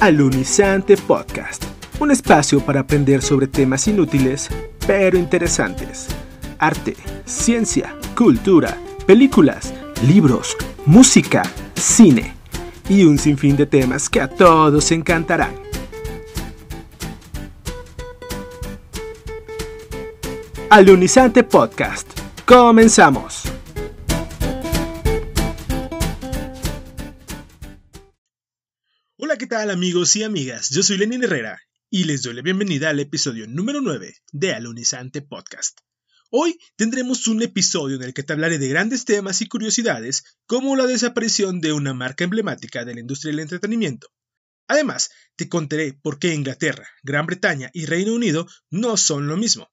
Alunizante Podcast, un espacio para aprender sobre temas inútiles pero interesantes. Arte, ciencia, cultura, películas, libros, música, cine y un sinfín de temas que a todos encantarán. Alunizante Podcast. Comenzamos. Tal amigos y amigas? Yo soy Lenin Herrera y les doy la bienvenida al episodio número 9 de Alunizante Podcast. Hoy tendremos un episodio en el que te hablaré de grandes temas y curiosidades como la desaparición de una marca emblemática de la industria del entretenimiento. Además, te contaré por qué Inglaterra, Gran Bretaña y Reino Unido no son lo mismo.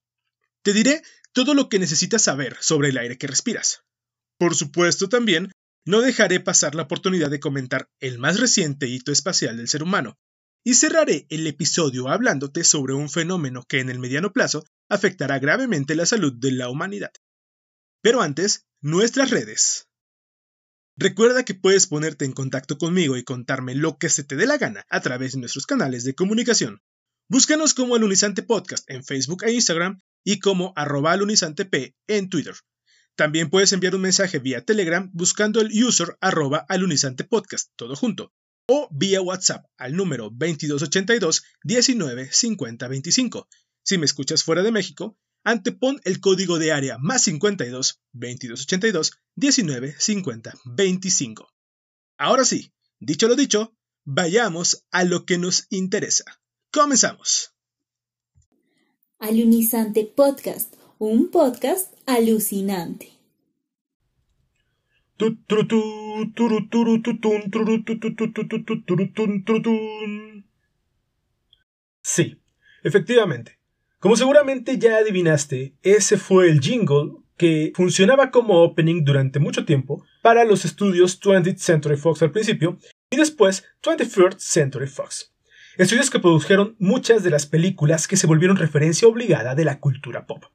Te diré todo lo que necesitas saber sobre el aire que respiras. Por supuesto también, no dejaré pasar la oportunidad de comentar el más reciente hito espacial del ser humano, y cerraré el episodio hablándote sobre un fenómeno que en el mediano plazo afectará gravemente la salud de la humanidad. Pero antes, nuestras redes. Recuerda que puedes ponerte en contacto conmigo y contarme lo que se te dé la gana a través de nuestros canales de comunicación. Búscanos como Alunizante Podcast en Facebook e Instagram y como arroba alunizantep en Twitter. También puedes enviar un mensaje vía Telegram buscando el user arroba alunizantepodcast, todo junto o vía WhatsApp al número 2282 19 50 25. Si me escuchas fuera de México, antepon el código de área más 52 2282 19 50 25. Ahora sí, dicho lo dicho, vayamos a lo que nos interesa. Comenzamos. Alunizante Podcast, un podcast alucinante. Sí, efectivamente. Como seguramente ya adivinaste, ese fue el jingle que funcionaba como opening durante mucho tiempo para los estudios 20th Century Fox al principio y después 21st Century Fox. Estudios que produjeron muchas de las películas que se volvieron referencia obligada de la cultura pop.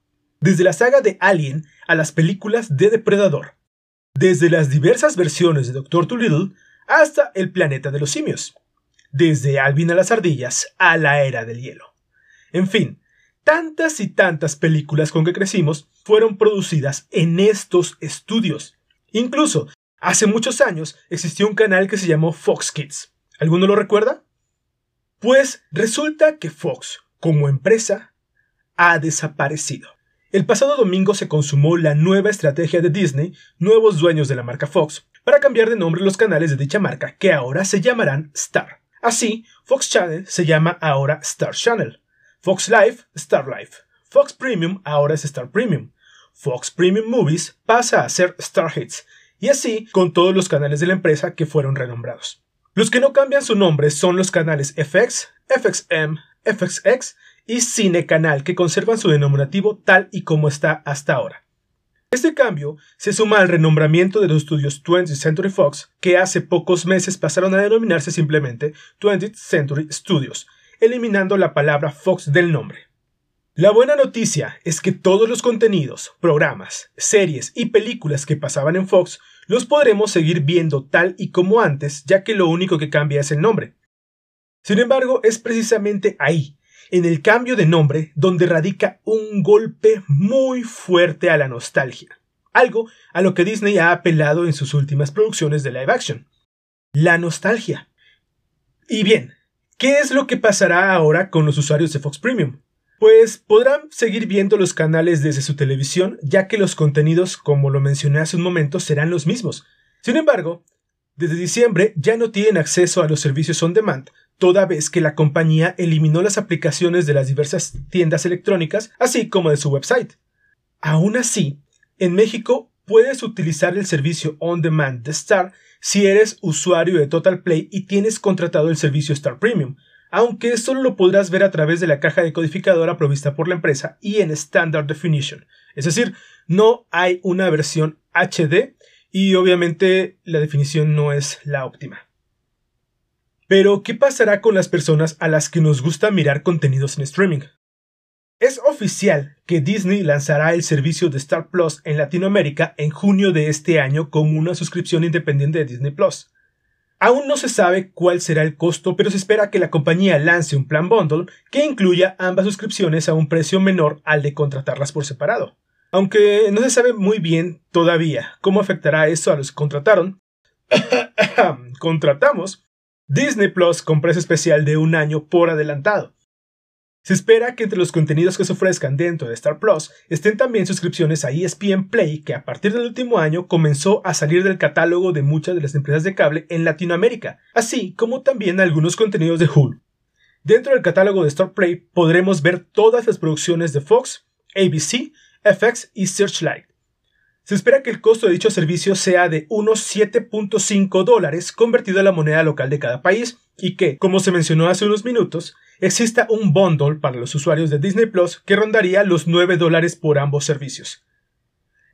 Desde la saga de Alien a las películas de Depredador, desde las diversas versiones de Doctor Dolittle hasta El planeta de los simios, desde Alvin a las ardillas a la era del hielo. En fin, tantas y tantas películas con que crecimos fueron producidas en estos estudios. Incluso, hace muchos años existió un canal que se llamó Fox Kids. ¿Alguno lo recuerda? Pues resulta que Fox, como empresa, ha desaparecido. El pasado domingo se consumó la nueva estrategia de Disney, nuevos dueños de la marca Fox, para cambiar de nombre los canales de dicha marca, que ahora se llamarán Star. Así, Fox Channel se llama ahora Star Channel. Fox Life, Star Life. Fox Premium ahora es Star Premium. Fox Premium Movies pasa a ser Star Hits. Y así con todos los canales de la empresa que fueron renombrados. Los que no cambian su nombre son los canales FX, FXM, FXX y Cine Canal, que conservan su denominativo tal y como está hasta ahora. Este cambio se suma al renombramiento de los estudios 20th Century Fox, que hace pocos meses pasaron a denominarse simplemente 20th Century Studios, eliminando la palabra Fox del nombre. La buena noticia es que todos los contenidos, programas, series y películas que pasaban en Fox los podremos seguir viendo tal y como antes, ya que lo único que cambia es el nombre. Sin embargo, es precisamente ahí, en el cambio de nombre donde radica un golpe muy fuerte a la nostalgia, algo a lo que Disney ha apelado en sus últimas producciones de live action. La nostalgia. Y bien, ¿qué es lo que pasará ahora con los usuarios de Fox Premium? Pues podrán seguir viendo los canales desde su televisión, ya que los contenidos, como lo mencioné hace un momento, serán los mismos. Sin embargo, desde diciembre ya no tienen acceso a los servicios on demand, toda vez que la compañía eliminó las aplicaciones de las diversas tiendas electrónicas, así como de su website. Aún así, en México puedes utilizar el servicio On Demand de Star si eres usuario de Total Play y tienes contratado el servicio Star Premium, aunque solo lo podrás ver a través de la caja decodificadora provista por la empresa y en Standard Definition. Es decir, no hay una versión HD y obviamente la definición no es la óptima. Pero, ¿qué pasará con las personas a las que nos gusta mirar contenidos en streaming? Es oficial que Disney lanzará el servicio de Star Plus en Latinoamérica en junio de este año como una suscripción independiente de Disney Plus. Aún no se sabe cuál será el costo, pero se espera que la compañía lance un plan bundle que incluya ambas suscripciones a un precio menor al de contratarlas por separado. Aunque no se sabe muy bien todavía cómo afectará eso a los que contrataron, contratamos Disney Plus con precio especial de un año por adelantado. Se espera que entre los contenidos que se ofrezcan dentro de Star Plus estén también suscripciones a ESPN Play, que a partir del último año comenzó a salir del catálogo de muchas de las empresas de cable en Latinoamérica, así como también algunos contenidos de Hulu. Dentro del catálogo de Star Play podremos ver todas las producciones de Fox, ABC, FX y Searchlight. Se espera que el costo de dicho servicio sea de unos 7.5 dólares convertido a la moneda local de cada país y que, como se mencionó hace unos minutos, exista un bundle para los usuarios de Disney Plus que rondaría los 9 dólares por ambos servicios.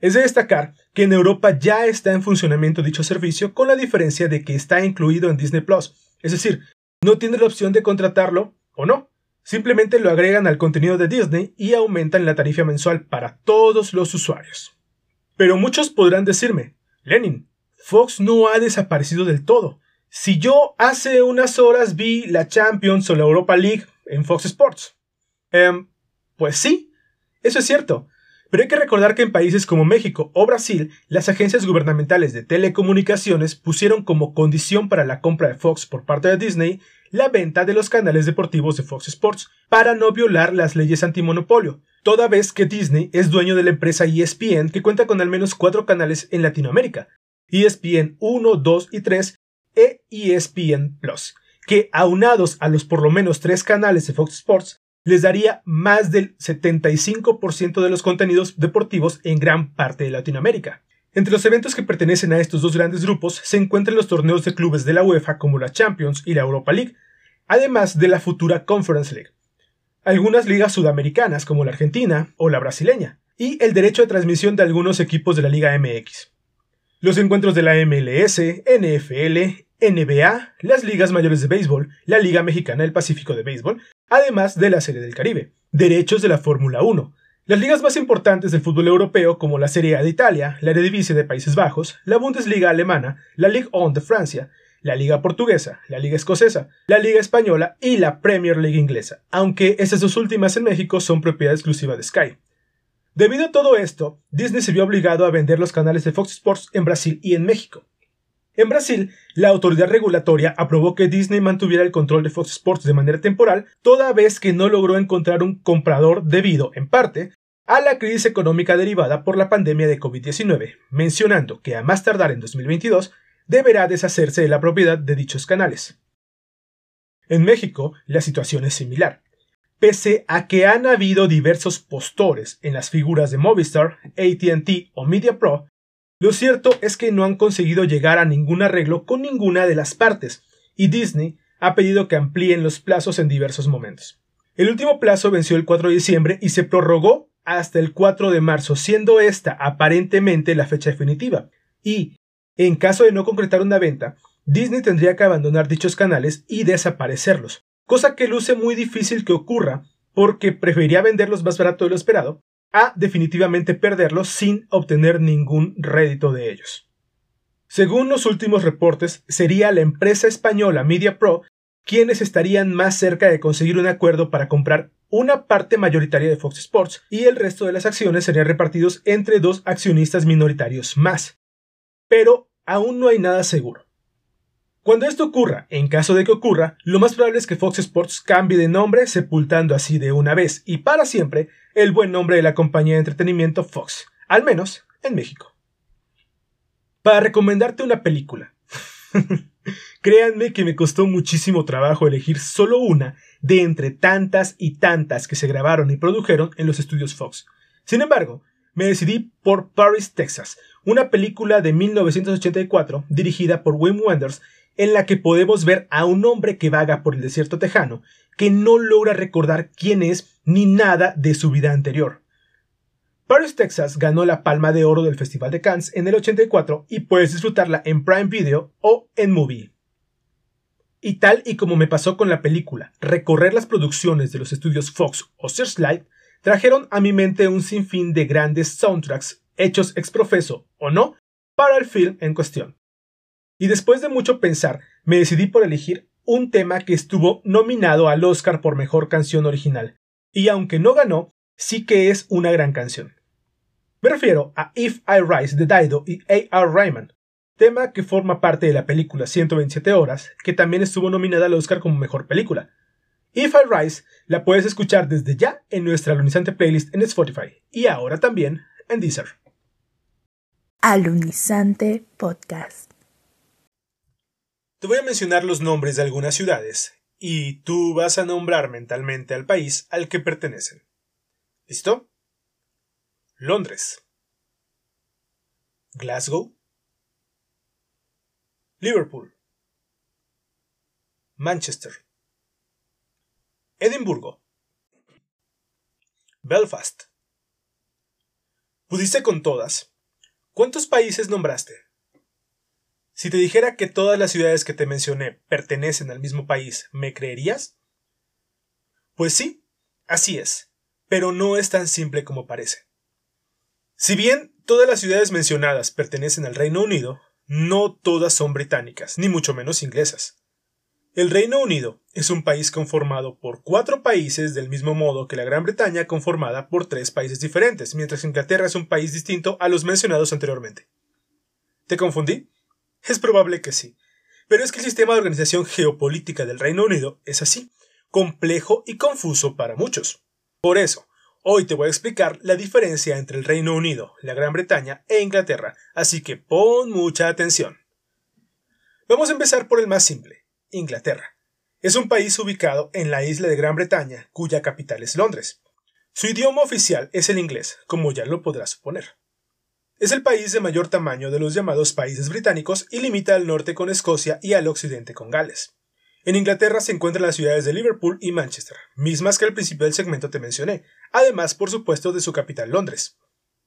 Es de destacar que en Europa ya está en funcionamiento dicho servicio con la diferencia de que está incluido en Disney Plus, es decir, no tiene la opción de contratarlo o no, simplemente lo agregan al contenido de Disney y aumentan la tarifa mensual para todos los usuarios. Pero muchos podrán decirme, Lenin, Fox no ha desaparecido del todo. Si yo hace unas horas vi la Champions o la Europa League en Fox Sports. Em, pues sí, eso es cierto. Pero hay que recordar que en países como México o Brasil, las agencias gubernamentales de telecomunicaciones pusieron como condición para la compra de Fox por parte de Disney la venta de los canales deportivos de Fox Sports para no violar las leyes antimonopolio, toda vez que Disney es dueño de la empresa ESPN que cuenta con al menos cuatro canales en Latinoamérica, ESPN 1, 2 y 3 e ESPN Plus, que aunados a los por lo menos tres canales de Fox Sports, les daría más del 75% de los contenidos deportivos en gran parte de Latinoamérica. Entre los eventos que pertenecen a estos dos grandes grupos se encuentran los torneos de clubes de la UEFA como la Champions y la Europa League, además de la futura Conference League algunas ligas sudamericanas como la Argentina o la brasileña, y el derecho de transmisión de algunos equipos de la Liga MX. Los encuentros de la MLS, NFL, NBA, las ligas mayores de béisbol, la Liga Mexicana del Pacífico de Béisbol, además de la Serie del Caribe, derechos de la Fórmula 1, las ligas más importantes del fútbol europeo como la Serie A de Italia, la Eredivisie de Países Bajos, la Bundesliga alemana, la Ligue 1 de Francia, la Liga Portuguesa, la Liga Escocesa, la Liga Española y la Premier League Inglesa, aunque estas dos últimas en México son propiedad exclusiva de Sky. Debido a todo esto, Disney se vio obligado a vender los canales de Fox Sports en Brasil y en México. En Brasil, la autoridad regulatoria aprobó que Disney mantuviera el control de Fox Sports de manera temporal, toda vez que no logró encontrar un comprador debido, en parte, a la crisis económica derivada por la pandemia de COVID-19, mencionando que a más tardar en 2022 deberá deshacerse de la propiedad de dichos canales. En México, la situación es similar. Pese a que han habido diversos postores en las figuras de Movistar, ATT o Media Pro, lo cierto es que no han conseguido llegar a ningún arreglo con ninguna de las partes, y Disney ha pedido que amplíen los plazos en diversos momentos. El último plazo venció el 4 de diciembre y se prorrogó hasta el 4 de marzo, siendo esta aparentemente la fecha definitiva. Y, en caso de no concretar una venta, Disney tendría que abandonar dichos canales y desaparecerlos, cosa que luce muy difícil que ocurra porque preferiría venderlos más barato de lo esperado a definitivamente perderlos sin obtener ningún rédito de ellos. Según los últimos reportes, sería la empresa española Media Pro quienes estarían más cerca de conseguir un acuerdo para comprar una parte mayoritaria de Fox Sports y el resto de las acciones serían repartidos entre dos accionistas minoritarios más pero aún no hay nada seguro. Cuando esto ocurra, en caso de que ocurra, lo más probable es que Fox Sports cambie de nombre, sepultando así de una vez y para siempre el buen nombre de la compañía de entretenimiento Fox, al menos en México. Para recomendarte una película. Créanme que me costó muchísimo trabajo elegir solo una de entre tantas y tantas que se grabaron y produjeron en los estudios Fox. Sin embargo, me decidí por Paris, Texas, una película de 1984 dirigida por Wim Wenders en la que podemos ver a un hombre que vaga por el desierto tejano, que no logra recordar quién es ni nada de su vida anterior. Paris, Texas ganó la Palma de Oro del Festival de Cannes en el 84 y puedes disfrutarla en Prime Video o en Movie. Y tal y como me pasó con la película, recorrer las producciones de los estudios Fox o Searchlight trajeron a mi mente un sinfín de grandes soundtracks hechos ex profeso o no para el film en cuestión. Y después de mucho pensar, me decidí por elegir un tema que estuvo nominado al Oscar por Mejor Canción Original, y aunque no ganó, sí que es una gran canción. Me refiero a If I Rise de Dido y A.R. Ryman, tema que forma parte de la película 127 horas, que también estuvo nominada al Oscar como Mejor Película. If I Rise la puedes escuchar desde ya en nuestra alunizante playlist en Spotify y ahora también en Deezer. Alunizante Podcast. Te voy a mencionar los nombres de algunas ciudades y tú vas a nombrar mentalmente al país al que pertenecen. ¿Listo? Londres. Glasgow. Liverpool. Manchester. Edimburgo. Belfast. ¿Pudiste con todas? ¿Cuántos países nombraste? Si te dijera que todas las ciudades que te mencioné pertenecen al mismo país, ¿me creerías? Pues sí, así es, pero no es tan simple como parece. Si bien todas las ciudades mencionadas pertenecen al Reino Unido, no todas son británicas, ni mucho menos inglesas. El Reino Unido es un país conformado por cuatro países del mismo modo que la Gran Bretaña conformada por tres países diferentes, mientras Inglaterra es un país distinto a los mencionados anteriormente. ¿Te confundí? Es probable que sí. Pero es que el sistema de organización geopolítica del Reino Unido es así, complejo y confuso para muchos. Por eso, hoy te voy a explicar la diferencia entre el Reino Unido, la Gran Bretaña e Inglaterra, así que pon mucha atención. Vamos a empezar por el más simple, Inglaterra. Es un país ubicado en la isla de Gran Bretaña, cuya capital es Londres. Su idioma oficial es el inglés, como ya lo podrás suponer. Es el país de mayor tamaño de los llamados países británicos y limita al norte con Escocia y al occidente con Gales. En Inglaterra se encuentran las ciudades de Liverpool y Manchester, mismas que al principio del segmento te mencioné, además por supuesto de su capital Londres.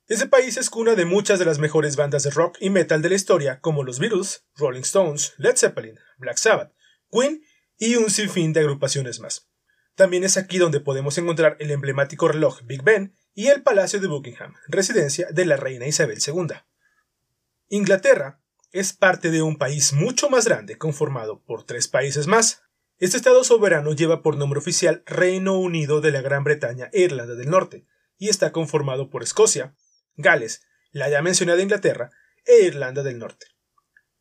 Este país es cuna de muchas de las mejores bandas de rock y metal de la historia, como los Beatles, Rolling Stones, Led Zeppelin, Black Sabbath, Queen y un sinfín de agrupaciones más. También es aquí donde podemos encontrar el emblemático reloj Big Ben y el Palacio de Buckingham, residencia de la reina Isabel II. Inglaterra es parte de un país mucho más grande conformado por tres países más. Este Estado soberano lleva por nombre oficial Reino Unido de la Gran Bretaña e Irlanda del Norte, y está conformado por Escocia, Gales, la ya mencionada Inglaterra e Irlanda del Norte.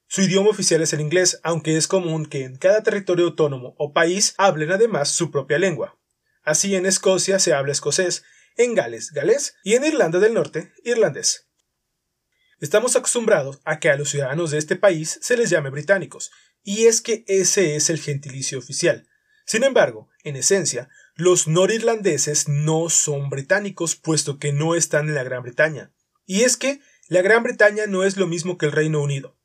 Su idioma oficial es el inglés, aunque es común que en cada territorio autónomo o país hablen además su propia lengua. Así en Escocia se habla escocés en Gales galés y en Irlanda del Norte irlandés. Estamos acostumbrados a que a los ciudadanos de este país se les llame británicos, y es que ese es el gentilicio oficial. Sin embargo, en esencia, los norirlandeses no son británicos, puesto que no están en la Gran Bretaña. Y es que la Gran Bretaña no es lo mismo que el Reino Unido.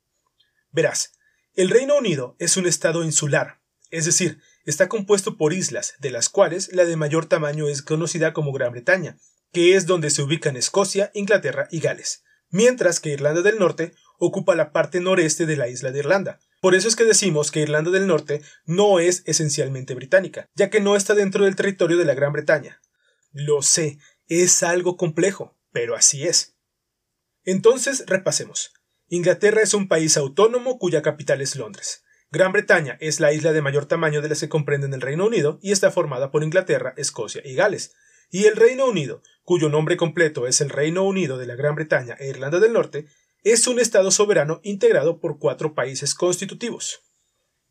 Verás, el Reino Unido es un estado insular, es decir, está compuesto por islas, de las cuales la de mayor tamaño es conocida como Gran Bretaña, que es donde se ubican Escocia, Inglaterra y Gales, mientras que Irlanda del Norte ocupa la parte noreste de la isla de Irlanda. Por eso es que decimos que Irlanda del Norte no es esencialmente británica, ya que no está dentro del territorio de la Gran Bretaña. Lo sé, es algo complejo, pero así es. Entonces, repasemos. Inglaterra es un país autónomo cuya capital es Londres. Gran Bretaña es la isla de mayor tamaño de las que comprenden el Reino Unido y está formada por Inglaterra, Escocia y Gales. Y el Reino Unido, cuyo nombre completo es el Reino Unido de la Gran Bretaña e Irlanda del Norte, es un Estado soberano integrado por cuatro países constitutivos.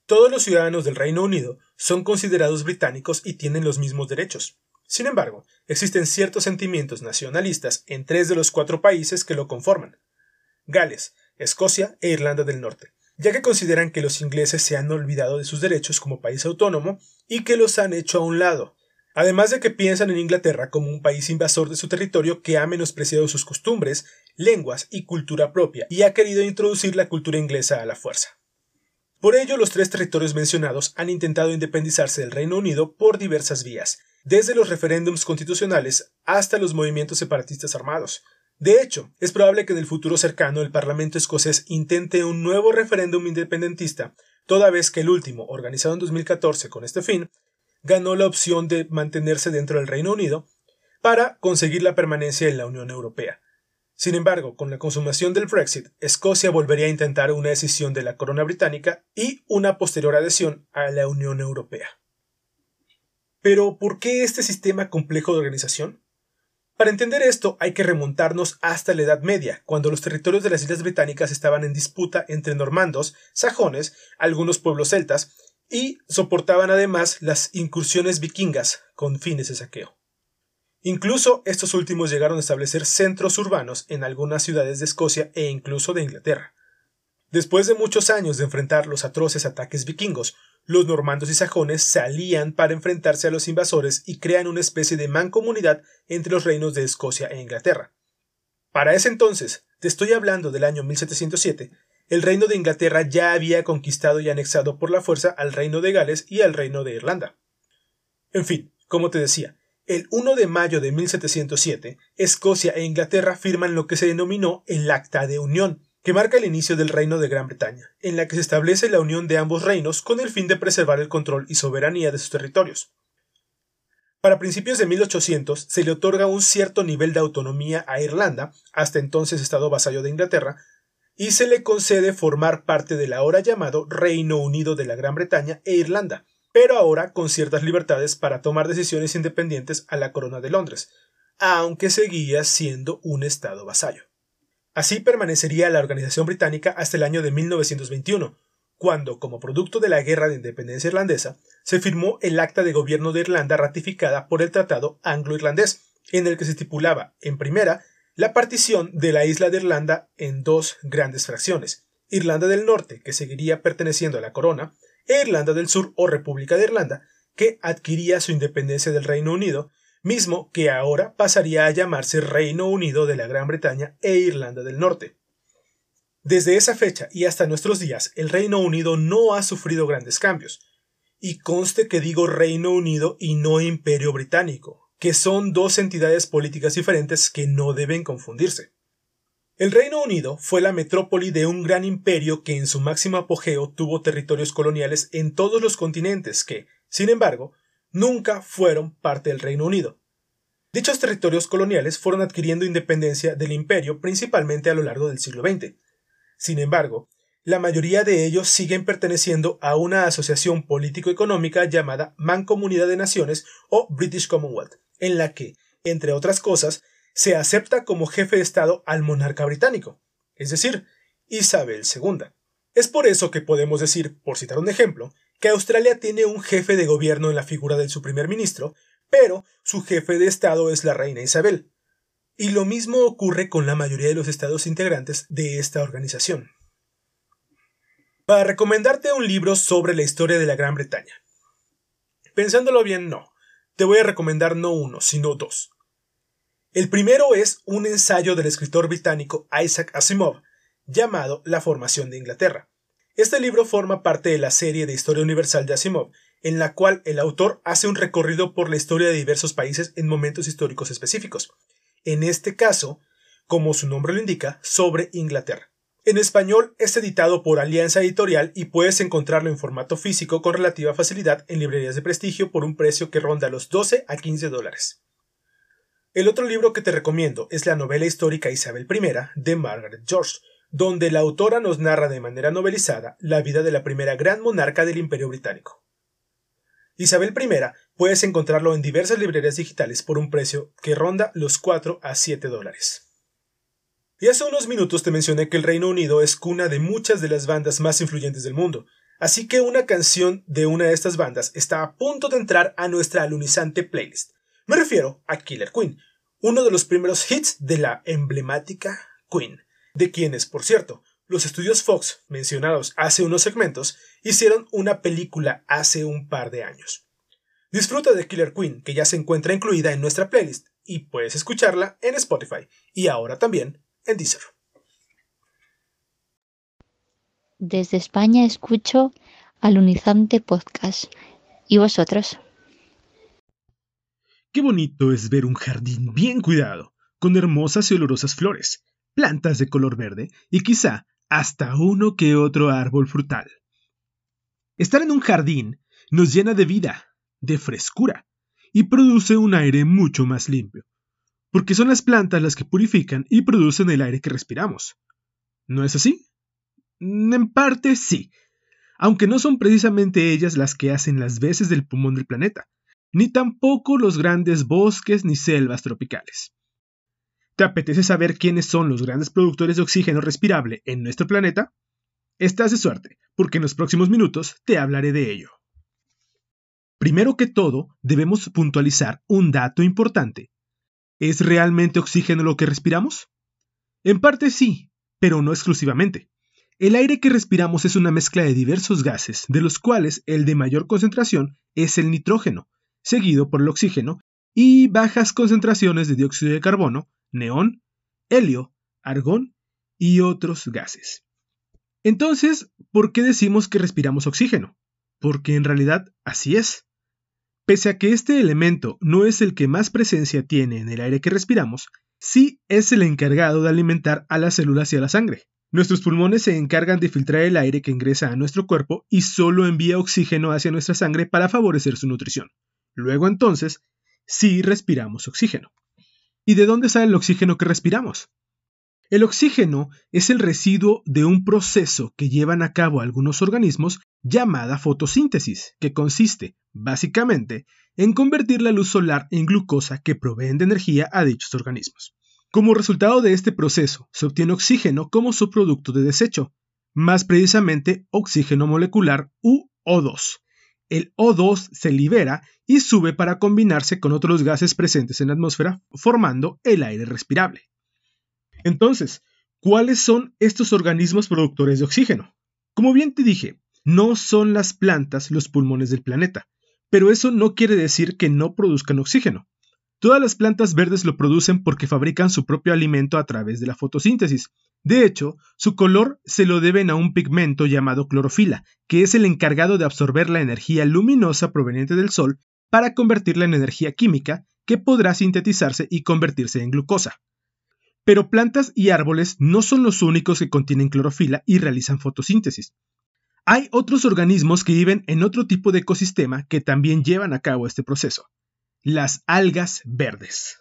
Todos los ciudadanos del Reino Unido son considerados británicos y tienen los mismos derechos. Sin embargo, existen ciertos sentimientos nacionalistas en tres de los cuatro países que lo conforman Gales, Escocia e Irlanda del Norte, ya que consideran que los ingleses se han olvidado de sus derechos como país autónomo y que los han hecho a un lado, además de que piensan en Inglaterra como un país invasor de su territorio que ha menospreciado sus costumbres, lenguas y cultura propia y ha querido introducir la cultura inglesa a la fuerza. Por ello, los tres territorios mencionados han intentado independizarse del Reino Unido por diversas vías, desde los referéndums constitucionales hasta los movimientos separatistas armados, de hecho, es probable que en el futuro cercano el Parlamento escocés intente un nuevo referéndum independentista, toda vez que el último, organizado en 2014 con este fin, ganó la opción de mantenerse dentro del Reino Unido para conseguir la permanencia en la Unión Europea. Sin embargo, con la consumación del Brexit, Escocia volvería a intentar una decisión de la corona británica y una posterior adhesión a la Unión Europea. Pero, ¿por qué este sistema complejo de organización? Para entender esto hay que remontarnos hasta la Edad Media, cuando los territorios de las Islas Británicas estaban en disputa entre normandos, sajones, algunos pueblos celtas, y soportaban además las incursiones vikingas con fines de saqueo. Incluso estos últimos llegaron a establecer centros urbanos en algunas ciudades de Escocia e incluso de Inglaterra. Después de muchos años de enfrentar los atroces ataques vikingos, los normandos y sajones se alían para enfrentarse a los invasores y crean una especie de mancomunidad entre los reinos de Escocia e Inglaterra. Para ese entonces, te estoy hablando del año 1707, el reino de Inglaterra ya había conquistado y anexado por la fuerza al reino de Gales y al reino de Irlanda. En fin, como te decía, el 1 de mayo de 1707, Escocia e Inglaterra firman lo que se denominó el Acta de Unión, que marca el inicio del Reino de Gran Bretaña, en la que se establece la unión de ambos reinos con el fin de preservar el control y soberanía de sus territorios. Para principios de 1800 se le otorga un cierto nivel de autonomía a Irlanda, hasta entonces estado vasallo de Inglaterra, y se le concede formar parte del ahora llamado Reino Unido de la Gran Bretaña e Irlanda, pero ahora con ciertas libertades para tomar decisiones independientes a la Corona de Londres, aunque seguía siendo un Estado vasallo. Así permanecería la organización británica hasta el año de 1921, cuando, como producto de la Guerra de Independencia Irlandesa, se firmó el Acta de Gobierno de Irlanda ratificada por el Tratado Anglo-Irlandés, en el que se estipulaba, en primera, la partición de la isla de Irlanda en dos grandes fracciones, Irlanda del Norte, que seguiría perteneciendo a la corona, e Irlanda del Sur o República de Irlanda, que adquiría su independencia del Reino Unido, mismo que ahora pasaría a llamarse Reino Unido de la Gran Bretaña e Irlanda del Norte. Desde esa fecha y hasta nuestros días, el Reino Unido no ha sufrido grandes cambios. Y conste que digo Reino Unido y no Imperio Británico, que son dos entidades políticas diferentes que no deben confundirse. El Reino Unido fue la metrópoli de un gran imperio que en su máximo apogeo tuvo territorios coloniales en todos los continentes que, sin embargo, nunca fueron parte del Reino Unido. Dichos territorios coloniales fueron adquiriendo independencia del imperio principalmente a lo largo del siglo XX. Sin embargo, la mayoría de ellos siguen perteneciendo a una asociación político-económica llamada Mancomunidad de Naciones o British Commonwealth, en la que, entre otras cosas, se acepta como jefe de Estado al monarca británico, es decir, Isabel II. Es por eso que podemos decir, por citar un ejemplo, que Australia tiene un jefe de gobierno en la figura de su primer ministro, pero su jefe de Estado es la reina Isabel. Y lo mismo ocurre con la mayoría de los estados integrantes de esta organización. Para recomendarte un libro sobre la historia de la Gran Bretaña. Pensándolo bien, no. Te voy a recomendar no uno, sino dos. El primero es un ensayo del escritor británico Isaac Asimov, llamado La formación de Inglaterra. Este libro forma parte de la serie de Historia Universal de Asimov, en la cual el autor hace un recorrido por la historia de diversos países en momentos históricos específicos. En este caso, como su nombre lo indica, sobre Inglaterra. En español es editado por Alianza Editorial y puedes encontrarlo en formato físico con relativa facilidad en librerías de prestigio por un precio que ronda los 12 a 15 dólares. El otro libro que te recomiendo es la novela histórica Isabel I de Margaret George, donde la autora nos narra de manera novelizada la vida de la primera gran monarca del Imperio Británico. Isabel I puedes encontrarlo en diversas librerías digitales por un precio que ronda los 4 a 7 dólares. Y hace unos minutos te mencioné que el Reino Unido es cuna de muchas de las bandas más influyentes del mundo, así que una canción de una de estas bandas está a punto de entrar a nuestra alunizante playlist. Me refiero a Killer Queen, uno de los primeros hits de la emblemática Queen, de quienes, por cierto, los estudios Fox, mencionados hace unos segmentos, hicieron una película hace un par de años. Disfruta de Killer Queen, que ya se encuentra incluida en nuestra playlist, y puedes escucharla en Spotify, y ahora también en Deezer. Desde España escucho Alunizante Podcast. ¿Y vosotros? Qué bonito es ver un jardín bien cuidado, con hermosas y olorosas flores, plantas de color verde y quizá hasta uno que otro árbol frutal. Estar en un jardín nos llena de vida, de frescura, y produce un aire mucho más limpio. porque son las plantas las que purifican y producen el aire que respiramos. ¿No es así? En parte sí, aunque no son precisamente ellas las que hacen las veces del pulmón del planeta, ni tampoco los grandes bosques ni selvas tropicales. ¿Te apetece saber quiénes son los grandes productores de oxígeno respirable en nuestro planeta? Estás de suerte, porque en los próximos minutos te hablaré de ello. Primero que todo, debemos puntualizar un dato importante. ¿Es realmente oxígeno lo que respiramos? En parte sí, pero no exclusivamente. El aire que respiramos es una mezcla de diversos gases, de los cuales el de mayor concentración es el nitrógeno, seguido por el oxígeno, y bajas concentraciones de dióxido de carbono, neón, helio, argón y otros gases. Entonces, ¿por qué decimos que respiramos oxígeno? Porque en realidad así es. Pese a que este elemento no es el que más presencia tiene en el aire que respiramos, sí es el encargado de alimentar a las células y a la sangre. Nuestros pulmones se encargan de filtrar el aire que ingresa a nuestro cuerpo y solo envía oxígeno hacia nuestra sangre para favorecer su nutrición. Luego entonces, sí respiramos oxígeno. ¿Y de dónde sale el oxígeno que respiramos? El oxígeno es el residuo de un proceso que llevan a cabo algunos organismos llamada fotosíntesis, que consiste, básicamente, en convertir la luz solar en glucosa que proveen de energía a dichos organismos. Como resultado de este proceso, se obtiene oxígeno como subproducto de desecho, más precisamente oxígeno molecular u O2. El O2 se libera y sube para combinarse con otros gases presentes en la atmósfera, formando el aire respirable. Entonces, ¿cuáles son estos organismos productores de oxígeno? Como bien te dije, no son las plantas los pulmones del planeta, pero eso no quiere decir que no produzcan oxígeno. Todas las plantas verdes lo producen porque fabrican su propio alimento a través de la fotosíntesis. De hecho, su color se lo deben a un pigmento llamado clorofila, que es el encargado de absorber la energía luminosa proveniente del sol para convertirla en energía química que podrá sintetizarse y convertirse en glucosa. Pero plantas y árboles no son los únicos que contienen clorofila y realizan fotosíntesis. Hay otros organismos que viven en otro tipo de ecosistema que también llevan a cabo este proceso las algas verdes.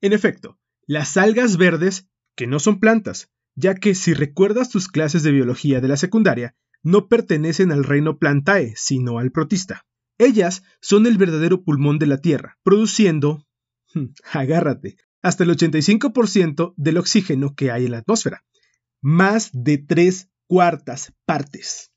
En efecto, las algas verdes, que no son plantas, ya que si recuerdas tus clases de biología de la secundaria, no pertenecen al reino plantae, sino al protista. Ellas son el verdadero pulmón de la Tierra, produciendo, hmm, agárrate, hasta el 85% del oxígeno que hay en la atmósfera, más de tres cuartas partes.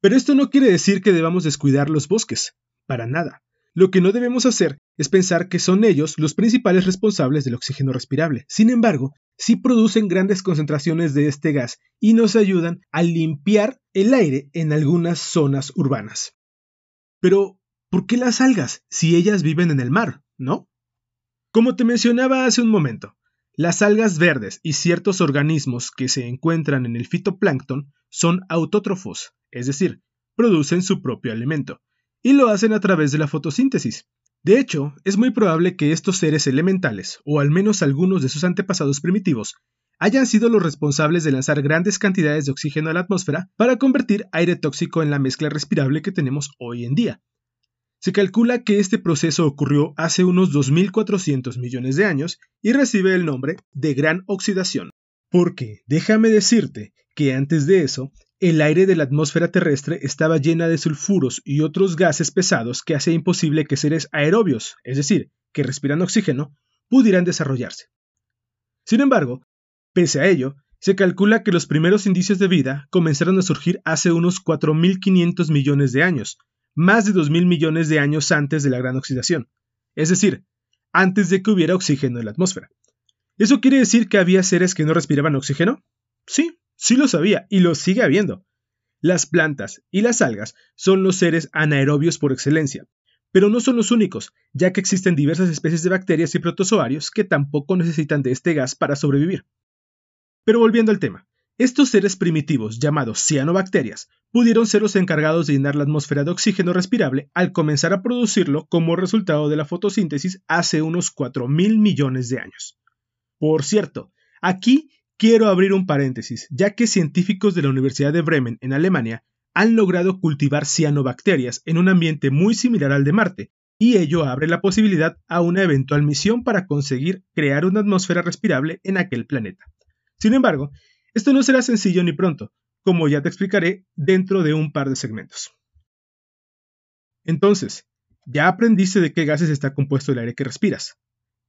Pero esto no quiere decir que debamos descuidar los bosques, para nada. Lo que no debemos hacer es pensar que son ellos los principales responsables del oxígeno respirable. Sin embargo, sí producen grandes concentraciones de este gas y nos ayudan a limpiar el aire en algunas zonas urbanas. Pero, ¿por qué las algas si ellas viven en el mar, no? Como te mencionaba hace un momento, las algas verdes y ciertos organismos que se encuentran en el fitoplancton son autótrofos, es decir, producen su propio alimento y lo hacen a través de la fotosíntesis. De hecho, es muy probable que estos seres elementales, o al menos algunos de sus antepasados primitivos, hayan sido los responsables de lanzar grandes cantidades de oxígeno a la atmósfera para convertir aire tóxico en la mezcla respirable que tenemos hoy en día. Se calcula que este proceso ocurrió hace unos 2.400 millones de años y recibe el nombre de gran oxidación. Porque, déjame decirte que antes de eso, el aire de la atmósfera terrestre estaba llena de sulfuros y otros gases pesados que hacía imposible que seres aerobios, es decir, que respiran oxígeno, pudieran desarrollarse. Sin embargo, pese a ello, se calcula que los primeros indicios de vida comenzaron a surgir hace unos 4.500 millones de años, más de 2.000 millones de años antes de la gran oxidación, es decir, antes de que hubiera oxígeno en la atmósfera. ¿Eso quiere decir que había seres que no respiraban oxígeno? Sí, Sí lo sabía y lo sigue habiendo. Las plantas y las algas son los seres anaerobios por excelencia, pero no son los únicos, ya que existen diversas especies de bacterias y protozoarios que tampoco necesitan de este gas para sobrevivir. Pero volviendo al tema, estos seres primitivos llamados cianobacterias pudieron ser los encargados de llenar la atmósfera de oxígeno respirable al comenzar a producirlo como resultado de la fotosíntesis hace unos 4.000 millones de años. Por cierto, aquí Quiero abrir un paréntesis, ya que científicos de la Universidad de Bremen, en Alemania, han logrado cultivar cianobacterias en un ambiente muy similar al de Marte, y ello abre la posibilidad a una eventual misión para conseguir crear una atmósfera respirable en aquel planeta. Sin embargo, esto no será sencillo ni pronto, como ya te explicaré dentro de un par de segmentos. Entonces, ya aprendiste de qué gases está compuesto el aire que respiras,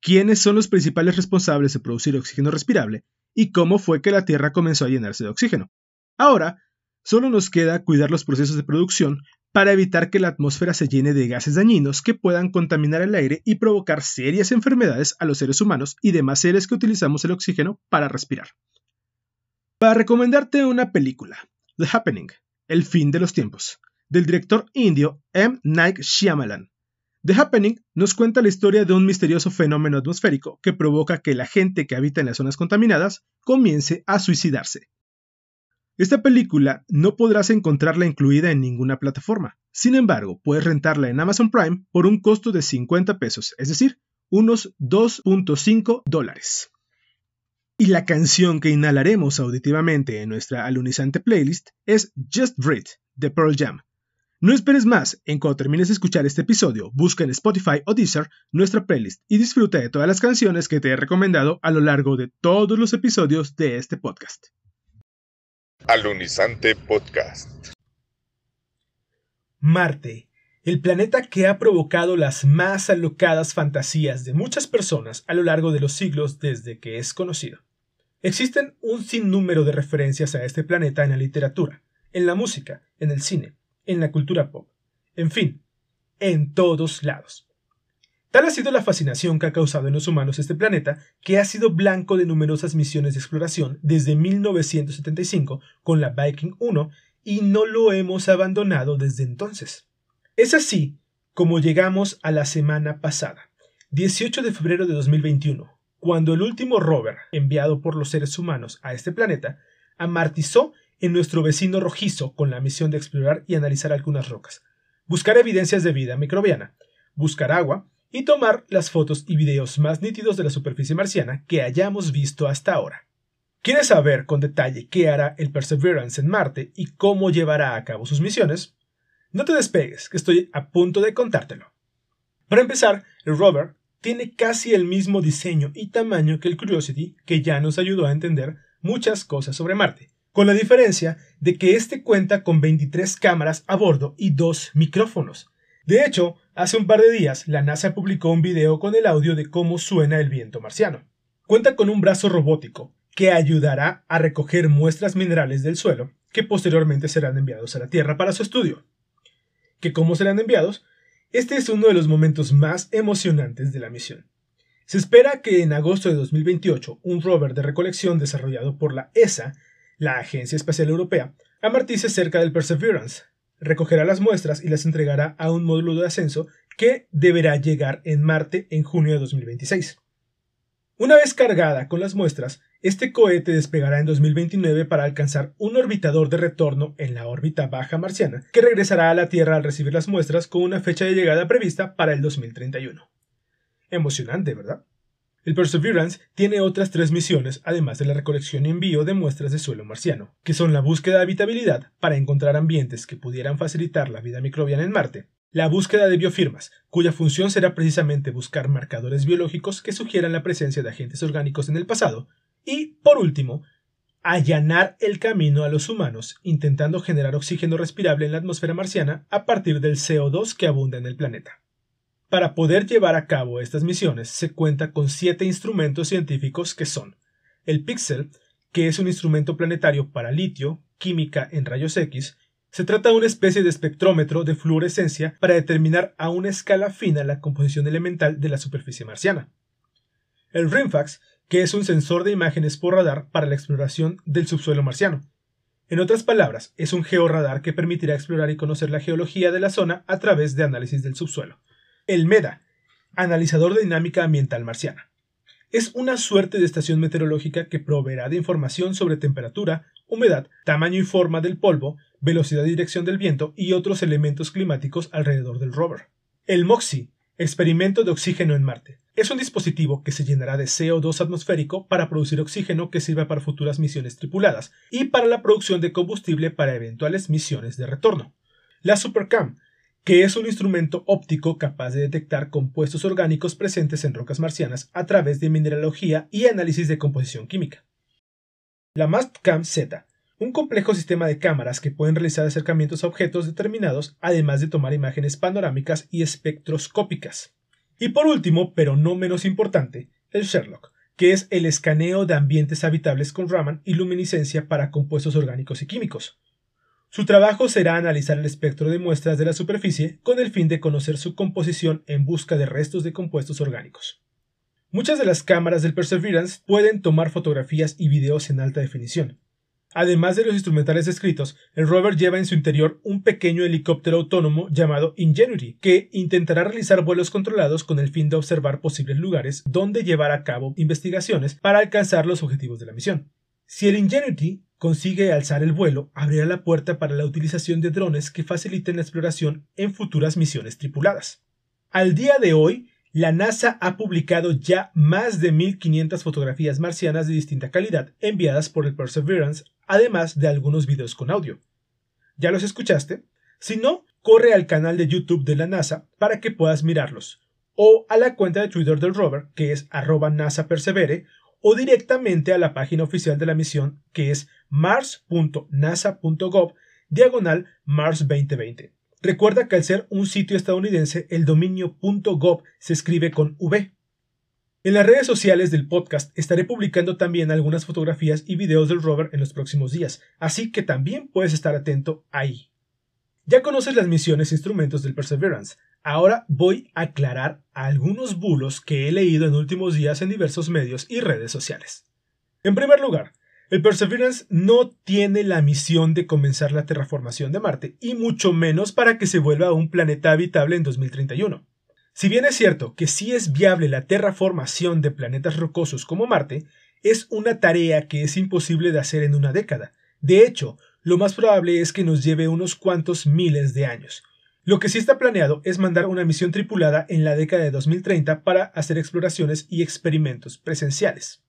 quiénes son los principales responsables de producir oxígeno respirable y cómo fue que la Tierra comenzó a llenarse de oxígeno. Ahora, solo nos queda cuidar los procesos de producción para evitar que la atmósfera se llene de gases dañinos que puedan contaminar el aire y provocar serias enfermedades a los seres humanos y demás seres que utilizamos el oxígeno para respirar. Para recomendarte una película, The Happening, El fin de los tiempos, del director indio M. Night Shyamalan. The Happening nos cuenta la historia de un misterioso fenómeno atmosférico que provoca que la gente que habita en las zonas contaminadas comience a suicidarse. Esta película no podrás encontrarla incluida en ninguna plataforma. Sin embargo, puedes rentarla en Amazon Prime por un costo de 50 pesos, es decir, unos 2.5 dólares. Y la canción que inhalaremos auditivamente en nuestra alunizante playlist es Just Breathe de Pearl Jam. No esperes más, en cuando termines de escuchar este episodio, busca en Spotify o Deezer nuestra playlist y disfruta de todas las canciones que te he recomendado a lo largo de todos los episodios de este podcast. Alunizante Podcast. Marte, el planeta que ha provocado las más alocadas fantasías de muchas personas a lo largo de los siglos desde que es conocido. Existen un sinnúmero de referencias a este planeta en la literatura, en la música, en el cine, en la cultura pop, en fin, en todos lados. Tal ha sido la fascinación que ha causado en los humanos este planeta, que ha sido blanco de numerosas misiones de exploración desde 1975 con la Viking 1 y no lo hemos abandonado desde entonces. Es así como llegamos a la semana pasada, 18 de febrero de 2021, cuando el último rover enviado por los seres humanos a este planeta amartizó en nuestro vecino rojizo con la misión de explorar y analizar algunas rocas, buscar evidencias de vida microbiana, buscar agua y tomar las fotos y videos más nítidos de la superficie marciana que hayamos visto hasta ahora. ¿Quieres saber con detalle qué hará el Perseverance en Marte y cómo llevará a cabo sus misiones? No te despegues, que estoy a punto de contártelo. Para empezar, el rover tiene casi el mismo diseño y tamaño que el Curiosity, que ya nos ayudó a entender muchas cosas sobre Marte, con la diferencia de que este cuenta con 23 cámaras a bordo y dos micrófonos, de hecho, hace un par de días la NASA publicó un video con el audio de cómo suena el viento marciano. Cuenta con un brazo robótico que ayudará a recoger muestras minerales del suelo que posteriormente serán enviados a la Tierra para su estudio. ¿Que cómo serán enviados? Este es uno de los momentos más emocionantes de la misión. Se espera que en agosto de 2028 un rover de recolección desarrollado por la ESA, la Agencia Espacial Europea, amartice cerca del Perseverance, recogerá las muestras y las entregará a un módulo de ascenso que deberá llegar en Marte en junio de 2026. Una vez cargada con las muestras, este cohete despegará en 2029 para alcanzar un orbitador de retorno en la órbita baja marciana, que regresará a la Tierra al recibir las muestras con una fecha de llegada prevista para el 2031. Emocionante, ¿verdad? El Perseverance tiene otras tres misiones, además de la recolección y envío de muestras de suelo marciano, que son la búsqueda de habitabilidad para encontrar ambientes que pudieran facilitar la vida microbiana en Marte, la búsqueda de biofirmas, cuya función será precisamente buscar marcadores biológicos que sugieran la presencia de agentes orgánicos en el pasado, y, por último, allanar el camino a los humanos, intentando generar oxígeno respirable en la atmósfera marciana a partir del CO2 que abunda en el planeta. Para poder llevar a cabo estas misiones se cuenta con siete instrumentos científicos que son el Pixel, que es un instrumento planetario para litio, química en rayos X, se trata de una especie de espectrómetro de fluorescencia para determinar a una escala fina la composición elemental de la superficie marciana. El RIMFAX, que es un sensor de imágenes por radar para la exploración del subsuelo marciano. En otras palabras, es un georradar que permitirá explorar y conocer la geología de la zona a través de análisis del subsuelo el MEDA, analizador de dinámica ambiental marciana. Es una suerte de estación meteorológica que proveerá de información sobre temperatura, humedad, tamaño y forma del polvo, velocidad y dirección del viento y otros elementos climáticos alrededor del rover. El MOXIE, experimento de oxígeno en Marte, es un dispositivo que se llenará de CO2 atmosférico para producir oxígeno que sirva para futuras misiones tripuladas y para la producción de combustible para eventuales misiones de retorno. La SuperCam que es un instrumento óptico capaz de detectar compuestos orgánicos presentes en rocas marcianas a través de mineralogía y análisis de composición química. La Mastcam Z, un complejo sistema de cámaras que pueden realizar acercamientos a objetos determinados, además de tomar imágenes panorámicas y espectroscópicas. Y por último, pero no menos importante, el Sherlock, que es el escaneo de ambientes habitables con Raman y luminiscencia para compuestos orgánicos y químicos. Su trabajo será analizar el espectro de muestras de la superficie con el fin de conocer su composición en busca de restos de compuestos orgánicos. Muchas de las cámaras del Perseverance pueden tomar fotografías y videos en alta definición. Además de los instrumentales descritos, el rover lleva en su interior un pequeño helicóptero autónomo llamado Ingenuity, que intentará realizar vuelos controlados con el fin de observar posibles lugares donde llevar a cabo investigaciones para alcanzar los objetivos de la misión. Si el Ingenuity consigue alzar el vuelo, abrirá la puerta para la utilización de drones que faciliten la exploración en futuras misiones tripuladas. Al día de hoy, la NASA ha publicado ya más de 1500 fotografías marcianas de distinta calidad enviadas por el Perseverance, además de algunos videos con audio. ¿Ya los escuchaste? Si no, corre al canal de YouTube de la NASA para que puedas mirarlos, o a la cuenta de Twitter del rover, que es arroba o directamente a la página oficial de la misión que es mars.nasa.gov diagonal Mars 2020. Recuerda que al ser un sitio estadounidense el dominio .gov se escribe con V. En las redes sociales del podcast estaré publicando también algunas fotografías y videos del rover en los próximos días, así que también puedes estar atento ahí. Ya conoces las misiones e instrumentos del Perseverance, Ahora voy a aclarar algunos bulos que he leído en últimos días en diversos medios y redes sociales. En primer lugar, el Perseverance no tiene la misión de comenzar la terraformación de Marte, y mucho menos para que se vuelva un planeta habitable en 2031. Si bien es cierto que sí es viable la terraformación de planetas rocosos como Marte, es una tarea que es imposible de hacer en una década. De hecho, lo más probable es que nos lleve unos cuantos miles de años, lo que sí está planeado es mandar una misión tripulada en la década de 2030 para hacer exploraciones y experimentos presenciales.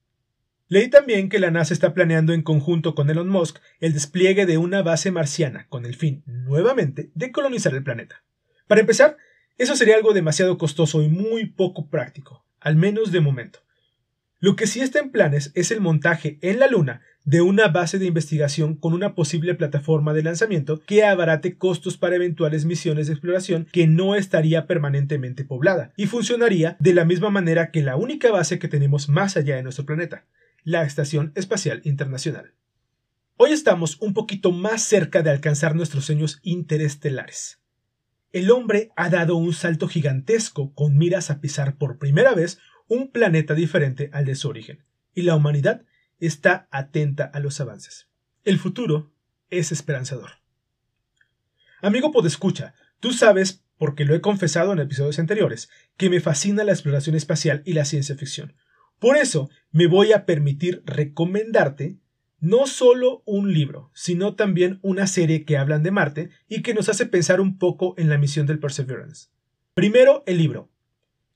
Leí también que la NASA está planeando en conjunto con Elon Musk el despliegue de una base marciana con el fin, nuevamente, de colonizar el planeta. Para empezar, eso sería algo demasiado costoso y muy poco práctico, al menos de momento. Lo que sí está en planes es el montaje en la Luna de una base de investigación con una posible plataforma de lanzamiento que abarate costos para eventuales misiones de exploración que no estaría permanentemente poblada y funcionaría de la misma manera que la única base que tenemos más allá de nuestro planeta, la Estación Espacial Internacional. Hoy estamos un poquito más cerca de alcanzar nuestros sueños interestelares. El hombre ha dado un salto gigantesco con miras a pisar por primera vez un planeta diferente al de su origen, y la humanidad está atenta a los avances. El futuro es esperanzador. Amigo podescucha, tú sabes, porque lo he confesado en episodios anteriores, que me fascina la exploración espacial y la ciencia ficción. Por eso me voy a permitir recomendarte no solo un libro, sino también una serie que hablan de Marte y que nos hace pensar un poco en la misión del Perseverance. Primero, el libro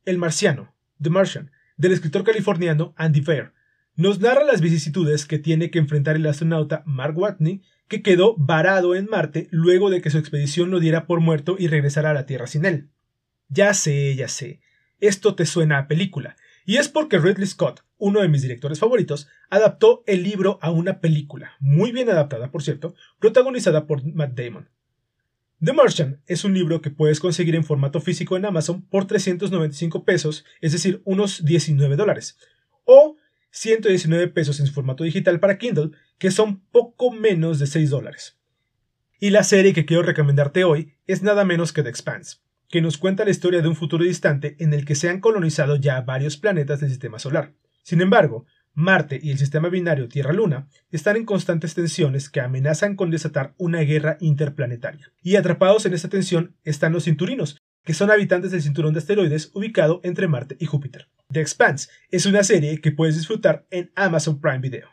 El Marciano, The Martian, del escritor californiano Andy Fair, nos narra las vicisitudes que tiene que enfrentar el astronauta Mark Watney, que quedó varado en Marte luego de que su expedición lo diera por muerto y regresara a la Tierra sin él. Ya sé, ya sé, esto te suena a película, y es porque Ridley Scott, uno de mis directores favoritos, adaptó el libro a una película, muy bien adaptada, por cierto, protagonizada por Matt Damon. The Martian es un libro que puedes conseguir en formato físico en Amazon por 395 pesos, es decir, unos 19 dólares, o 119 pesos en su formato digital para Kindle, que son poco menos de 6 dólares. Y la serie que quiero recomendarte hoy es nada menos que The Expanse, que nos cuenta la historia de un futuro distante en el que se han colonizado ya varios planetas del sistema solar. Sin embargo, Marte y el sistema binario Tierra-Luna están en constantes tensiones que amenazan con desatar una guerra interplanetaria. Y atrapados en esta tensión están los cinturinos, que son habitantes del cinturón de asteroides ubicado entre Marte y Júpiter. The Expanse es una serie que puedes disfrutar en Amazon Prime Video.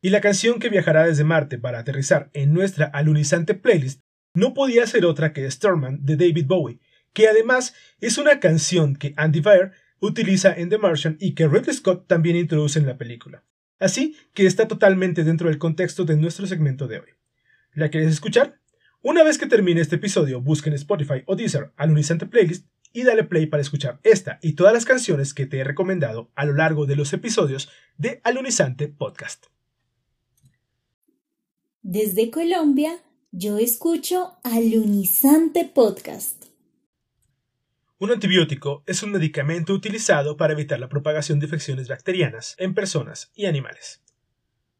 Y la canción que viajará desde Marte para aterrizar en nuestra alunizante playlist no podía ser otra que Starman de David Bowie, que además es una canción que Andy Fire utiliza en The Martian y que Ridley Scott también introduce en la película. Así que está totalmente dentro del contexto de nuestro segmento de hoy. ¿La quieres escuchar? Una vez que termine este episodio, busquen Spotify o Deezer Alunizante Playlist y dale play para escuchar esta y todas las canciones que te he recomendado a lo largo de los episodios de Alunizante Podcast. Desde Colombia, yo escucho Alunizante Podcast. Un antibiótico es un medicamento utilizado para evitar la propagación de infecciones bacterianas en personas y animales.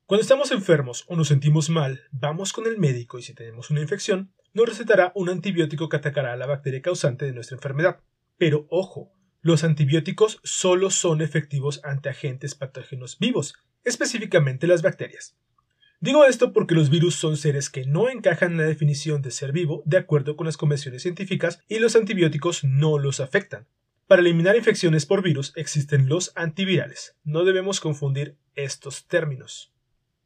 Cuando estamos enfermos o nos sentimos mal, vamos con el médico y si tenemos una infección, nos recetará un antibiótico que atacará a la bacteria causante de nuestra enfermedad. Pero ojo, los antibióticos solo son efectivos ante agentes patógenos vivos, específicamente las bacterias. Digo esto porque los virus son seres que no encajan en la definición de ser vivo de acuerdo con las convenciones científicas y los antibióticos no los afectan. Para eliminar infecciones por virus existen los antivirales. No debemos confundir estos términos.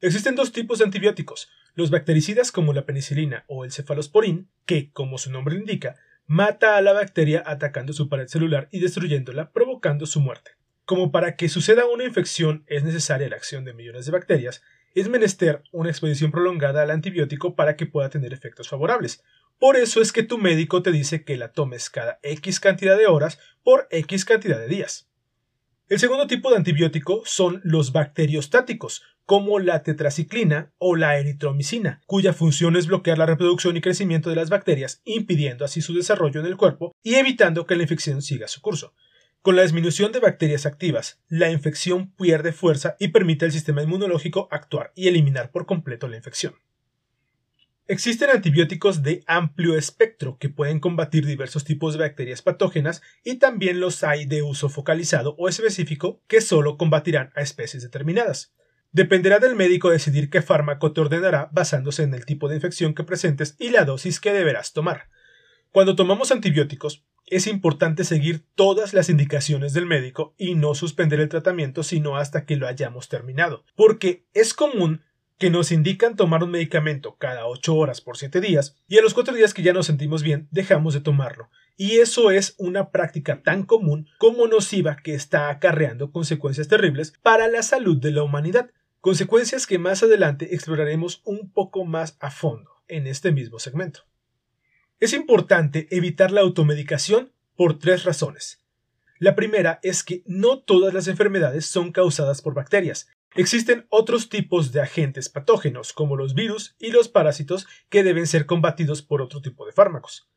Existen dos tipos de antibióticos, los bactericidas como la penicilina o el cefalosporin, que, como su nombre indica, mata a la bacteria atacando su pared celular y destruyéndola, provocando su muerte. Como para que suceda una infección es necesaria la acción de millones de bacterias, es menester una exposición prolongada al antibiótico para que pueda tener efectos favorables. Por eso es que tu médico te dice que la tomes cada X cantidad de horas por X cantidad de días. El segundo tipo de antibiótico son los bacteriostáticos, como la tetraciclina o la eritromicina, cuya función es bloquear la reproducción y crecimiento de las bacterias, impidiendo así su desarrollo en el cuerpo y evitando que la infección siga su curso. Con la disminución de bacterias activas, la infección pierde fuerza y permite al sistema inmunológico actuar y eliminar por completo la infección. Existen antibióticos de amplio espectro que pueden combatir diversos tipos de bacterias patógenas y también los hay de uso focalizado o específico que solo combatirán a especies determinadas. Dependerá del médico decidir qué fármaco te ordenará basándose en el tipo de infección que presentes y la dosis que deberás tomar. Cuando tomamos antibióticos, es importante seguir todas las indicaciones del médico y no suspender el tratamiento sino hasta que lo hayamos terminado, porque es común que nos indican tomar un medicamento cada 8 horas por 7 días y a los 4 días que ya nos sentimos bien dejamos de tomarlo. Y eso es una práctica tan común como nociva que está acarreando consecuencias terribles para la salud de la humanidad, consecuencias que más adelante exploraremos un poco más a fondo en este mismo segmento. Es importante evitar la automedicación por tres razones. La primera es que no todas las enfermedades son causadas por bacterias. Existen otros tipos de agentes patógenos, como los virus y los parásitos, que deben ser combatidos por otro tipo de fármacos.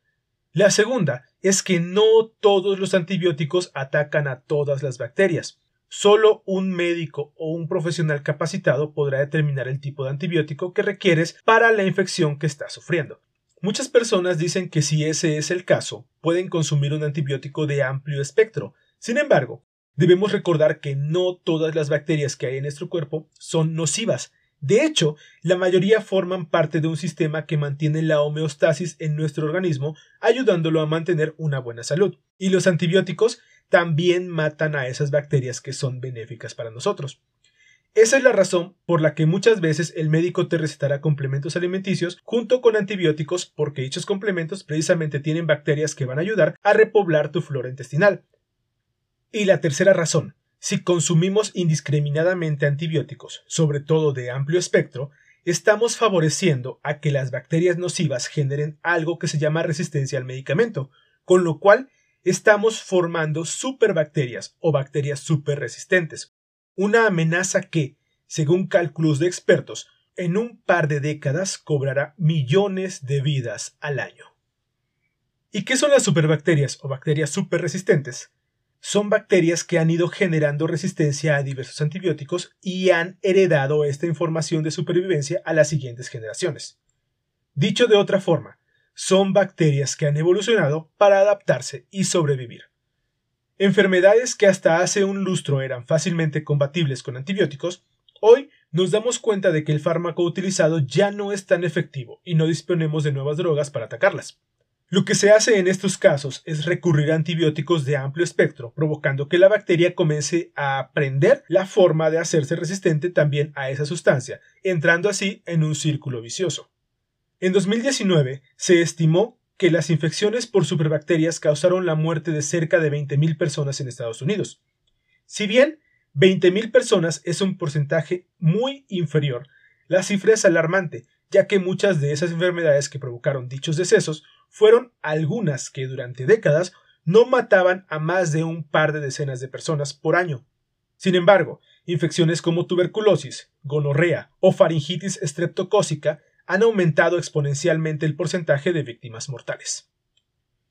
La segunda es que no todos los antibióticos atacan a todas las bacterias. Solo un médico o un profesional capacitado podrá determinar el tipo de antibiótico que requieres para la infección que estás sufriendo. Muchas personas dicen que si ese es el caso, pueden consumir un antibiótico de amplio espectro. Sin embargo, debemos recordar que no todas las bacterias que hay en nuestro cuerpo son nocivas. De hecho, la mayoría forman parte de un sistema que mantiene la homeostasis en nuestro organismo, ayudándolo a mantener una buena salud. Y los antibióticos también matan a esas bacterias que son benéficas para nosotros. Esa es la razón por la que muchas veces el médico te recetará complementos alimenticios junto con antibióticos porque dichos complementos precisamente tienen bacterias que van a ayudar a repoblar tu flora intestinal. Y la tercera razón, si consumimos indiscriminadamente antibióticos, sobre todo de amplio espectro, estamos favoreciendo a que las bacterias nocivas generen algo que se llama resistencia al medicamento, con lo cual estamos formando superbacterias o bacterias superresistentes, una amenaza que, según cálculos de expertos, en un par de décadas cobrará millones de vidas al año. ¿Y qué son las superbacterias o bacterias superresistentes? Son bacterias que han ido generando resistencia a diversos antibióticos y han heredado esta información de supervivencia a las siguientes generaciones. Dicho de otra forma, son bacterias que han evolucionado para adaptarse y sobrevivir. Enfermedades que hasta hace un lustro eran fácilmente combatibles con antibióticos, hoy nos damos cuenta de que el fármaco utilizado ya no es tan efectivo y no disponemos de nuevas drogas para atacarlas. Lo que se hace en estos casos es recurrir a antibióticos de amplio espectro, provocando que la bacteria comience a aprender la forma de hacerse resistente también a esa sustancia, entrando así en un círculo vicioso. En 2019 se estimó que las infecciones por superbacterias causaron la muerte de cerca de 20.000 personas en Estados Unidos. Si bien 20.000 personas es un porcentaje muy inferior, la cifra es alarmante, ya que muchas de esas enfermedades que provocaron dichos decesos fueron algunas que durante décadas no mataban a más de un par de decenas de personas por año. Sin embargo, infecciones como tuberculosis, gonorrea o faringitis estreptocócica han aumentado exponencialmente el porcentaje de víctimas mortales.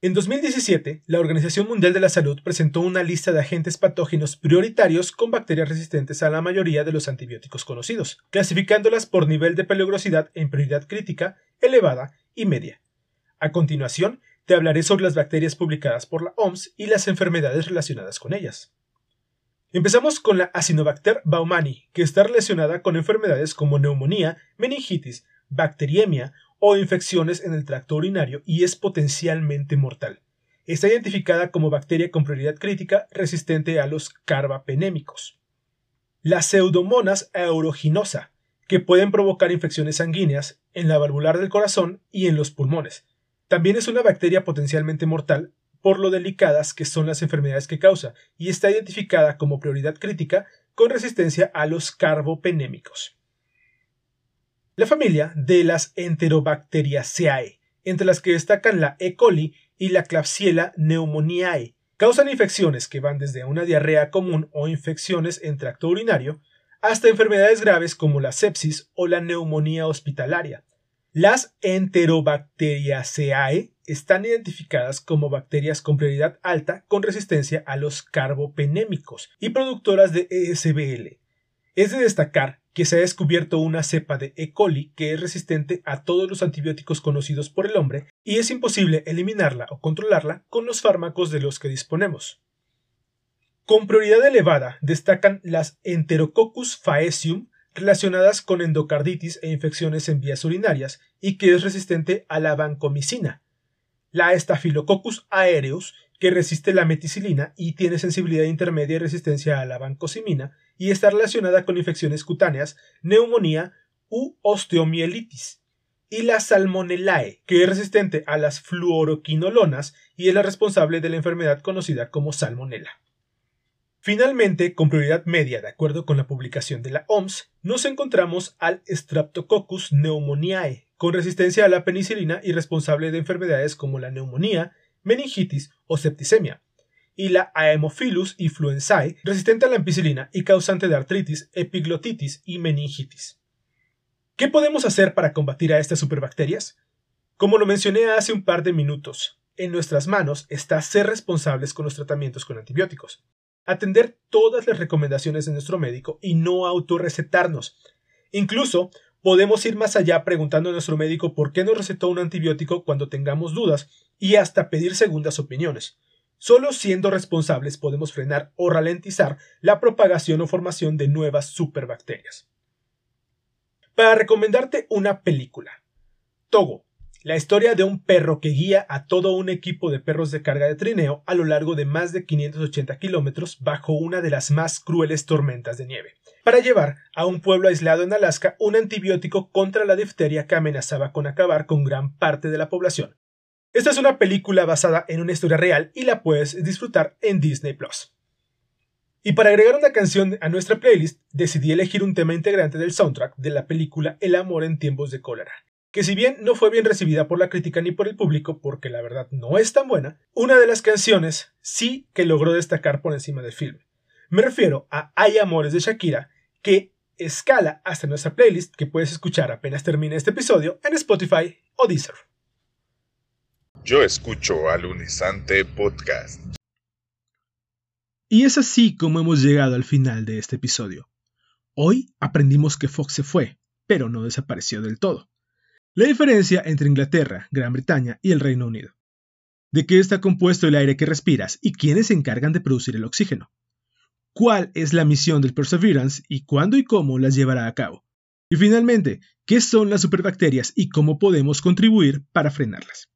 En 2017, la Organización Mundial de la Salud presentó una lista de agentes patógenos prioritarios con bacterias resistentes a la mayoría de los antibióticos conocidos, clasificándolas por nivel de peligrosidad en prioridad crítica, elevada y media. A continuación, te hablaré sobre las bacterias publicadas por la OMS y las enfermedades relacionadas con ellas. Empezamos con la Acinobacter baumani, que está relacionada con enfermedades como neumonía, meningitis, bacteriemia o infecciones en el tracto urinario y es potencialmente mortal. Está identificada como bacteria con prioridad crítica resistente a los carbapenémicos. La Pseudomonas aeruginosa, que pueden provocar infecciones sanguíneas en la valvular del corazón y en los pulmones. También es una bacteria potencialmente mortal por lo delicadas que son las enfermedades que causa y está identificada como prioridad crítica con resistencia a los carbopenémicos. La familia de las Enterobacteriaceae, entre las que destacan la E. coli y la Klebsiella pneumoniae, causan infecciones que van desde una diarrea común o infecciones en tracto urinario hasta enfermedades graves como la sepsis o la neumonía hospitalaria. Las Enterobacteriaceae están identificadas como bacterias con prioridad alta con resistencia a los carbopenémicos y productoras de ESBL. Es de destacar que se ha descubierto una cepa de E. coli que es resistente a todos los antibióticos conocidos por el hombre y es imposible eliminarla o controlarla con los fármacos de los que disponemos. Con prioridad elevada destacan las Enterococcus faecium relacionadas con endocarditis e infecciones en vías urinarias y que es resistente a la vancomicina, la Staphylococcus aereus que resiste la meticilina y tiene sensibilidad intermedia y resistencia a la vancomicina y está relacionada con infecciones cutáneas, neumonía u osteomielitis. Y la Salmonellae, que es resistente a las fluoroquinolonas y es la responsable de la enfermedad conocida como salmonella. Finalmente, con prioridad media, de acuerdo con la publicación de la OMS, nos encontramos al Streptococcus pneumoniae, con resistencia a la penicilina y responsable de enfermedades como la neumonía, meningitis o septicemia, y la Haemophilus influenzae, resistente a la ampicilina y causante de artritis, epiglotitis y meningitis. ¿Qué podemos hacer para combatir a estas superbacterias? Como lo mencioné hace un par de minutos, en nuestras manos está ser responsables con los tratamientos con antibióticos, atender todas las recomendaciones de nuestro médico y no autorrecetarnos. Incluso podemos ir más allá preguntando a nuestro médico por qué nos recetó un antibiótico cuando tengamos dudas y hasta pedir segundas opiniones. Solo siendo responsables podemos frenar o ralentizar la propagación o formación de nuevas superbacterias. Para recomendarte una película. Togo, la historia de un perro que guía a todo un equipo de perros de carga de trineo a lo largo de más de 580 kilómetros bajo una de las más crueles tormentas de nieve, para llevar a un pueblo aislado en Alaska un antibiótico contra la difteria que amenazaba con acabar con gran parte de la población, esta es una película basada en una historia real y la puedes disfrutar en Disney Plus. Y para agregar una canción a nuestra playlist, decidí elegir un tema integrante del soundtrack de la película El amor en tiempos de cólera, que si bien no fue bien recibida por la crítica ni por el público, porque la verdad no es tan buena, una de las canciones sí que logró destacar por encima del film. Me refiero a Hay Amores de Shakira, que escala hasta nuestra playlist que puedes escuchar apenas termine este episodio en Spotify o Deezer. Yo escucho al Unisante Podcast. Y es así como hemos llegado al final de este episodio. Hoy aprendimos que Fox se fue, pero no desapareció del todo. La diferencia entre Inglaterra, Gran Bretaña y el Reino Unido. ¿De qué está compuesto el aire que respiras y quiénes se encargan de producir el oxígeno? ¿Cuál es la misión del Perseverance y cuándo y cómo las llevará a cabo? Y finalmente, ¿qué son las superbacterias y cómo podemos contribuir para frenarlas?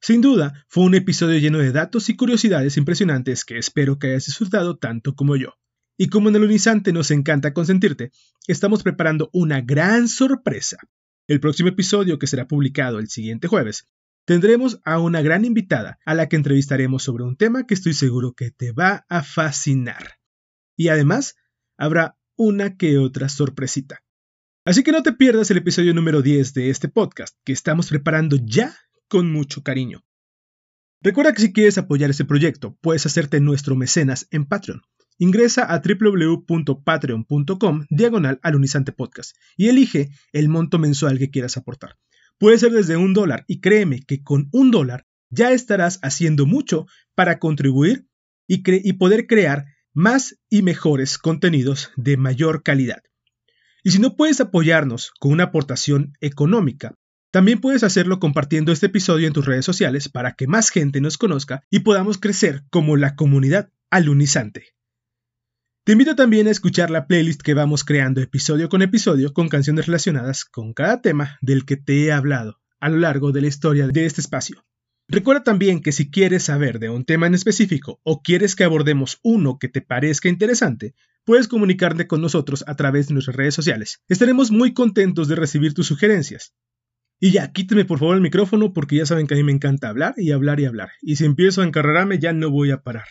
Sin duda, fue un episodio lleno de datos y curiosidades impresionantes que espero que hayas disfrutado tanto como yo. Y como en el Unisante nos encanta consentirte, estamos preparando una gran sorpresa. El próximo episodio, que será publicado el siguiente jueves, tendremos a una gran invitada a la que entrevistaremos sobre un tema que estoy seguro que te va a fascinar. Y además, habrá una que otra sorpresita. Así que no te pierdas el episodio número 10 de este podcast, que estamos preparando ya con mucho cariño. Recuerda que si quieres apoyar este proyecto, puedes hacerte nuestro mecenas en Patreon. Ingresa a www.patreon.com diagonal alunizante podcast y elige el monto mensual que quieras aportar. Puede ser desde un dólar y créeme que con un dólar ya estarás haciendo mucho para contribuir y, y poder crear más y mejores contenidos de mayor calidad. Y si no puedes apoyarnos con una aportación económica, también puedes hacerlo compartiendo este episodio en tus redes sociales para que más gente nos conozca y podamos crecer como la comunidad alunizante. Te invito también a escuchar la playlist que vamos creando episodio con episodio con canciones relacionadas con cada tema del que te he hablado a lo largo de la historia de este espacio. Recuerda también que si quieres saber de un tema en específico o quieres que abordemos uno que te parezca interesante, puedes comunicarte con nosotros a través de nuestras redes sociales. Estaremos muy contentos de recibir tus sugerencias. Y ya, quíteme por favor el micrófono porque ya saben que a mí me encanta hablar y hablar y hablar. Y si empiezo a encarrerarme ya no voy a parar.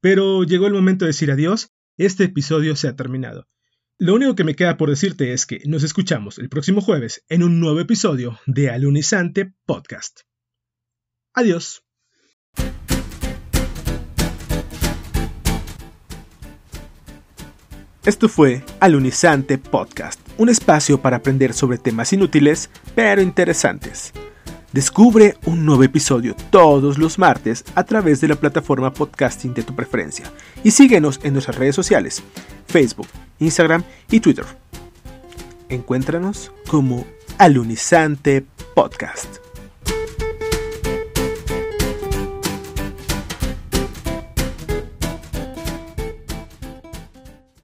Pero llegó el momento de decir adiós este episodio se ha terminado. Lo único que me queda por decirte es que nos escuchamos el próximo jueves en un nuevo episodio de Alunizante Podcast. Adiós. Esto fue Alunizante Podcast, un espacio para aprender sobre temas inútiles pero interesantes. Descubre un nuevo episodio todos los martes a través de la plataforma podcasting de tu preferencia y síguenos en nuestras redes sociales, Facebook, Instagram y Twitter. Encuéntranos como Alunizante Podcast.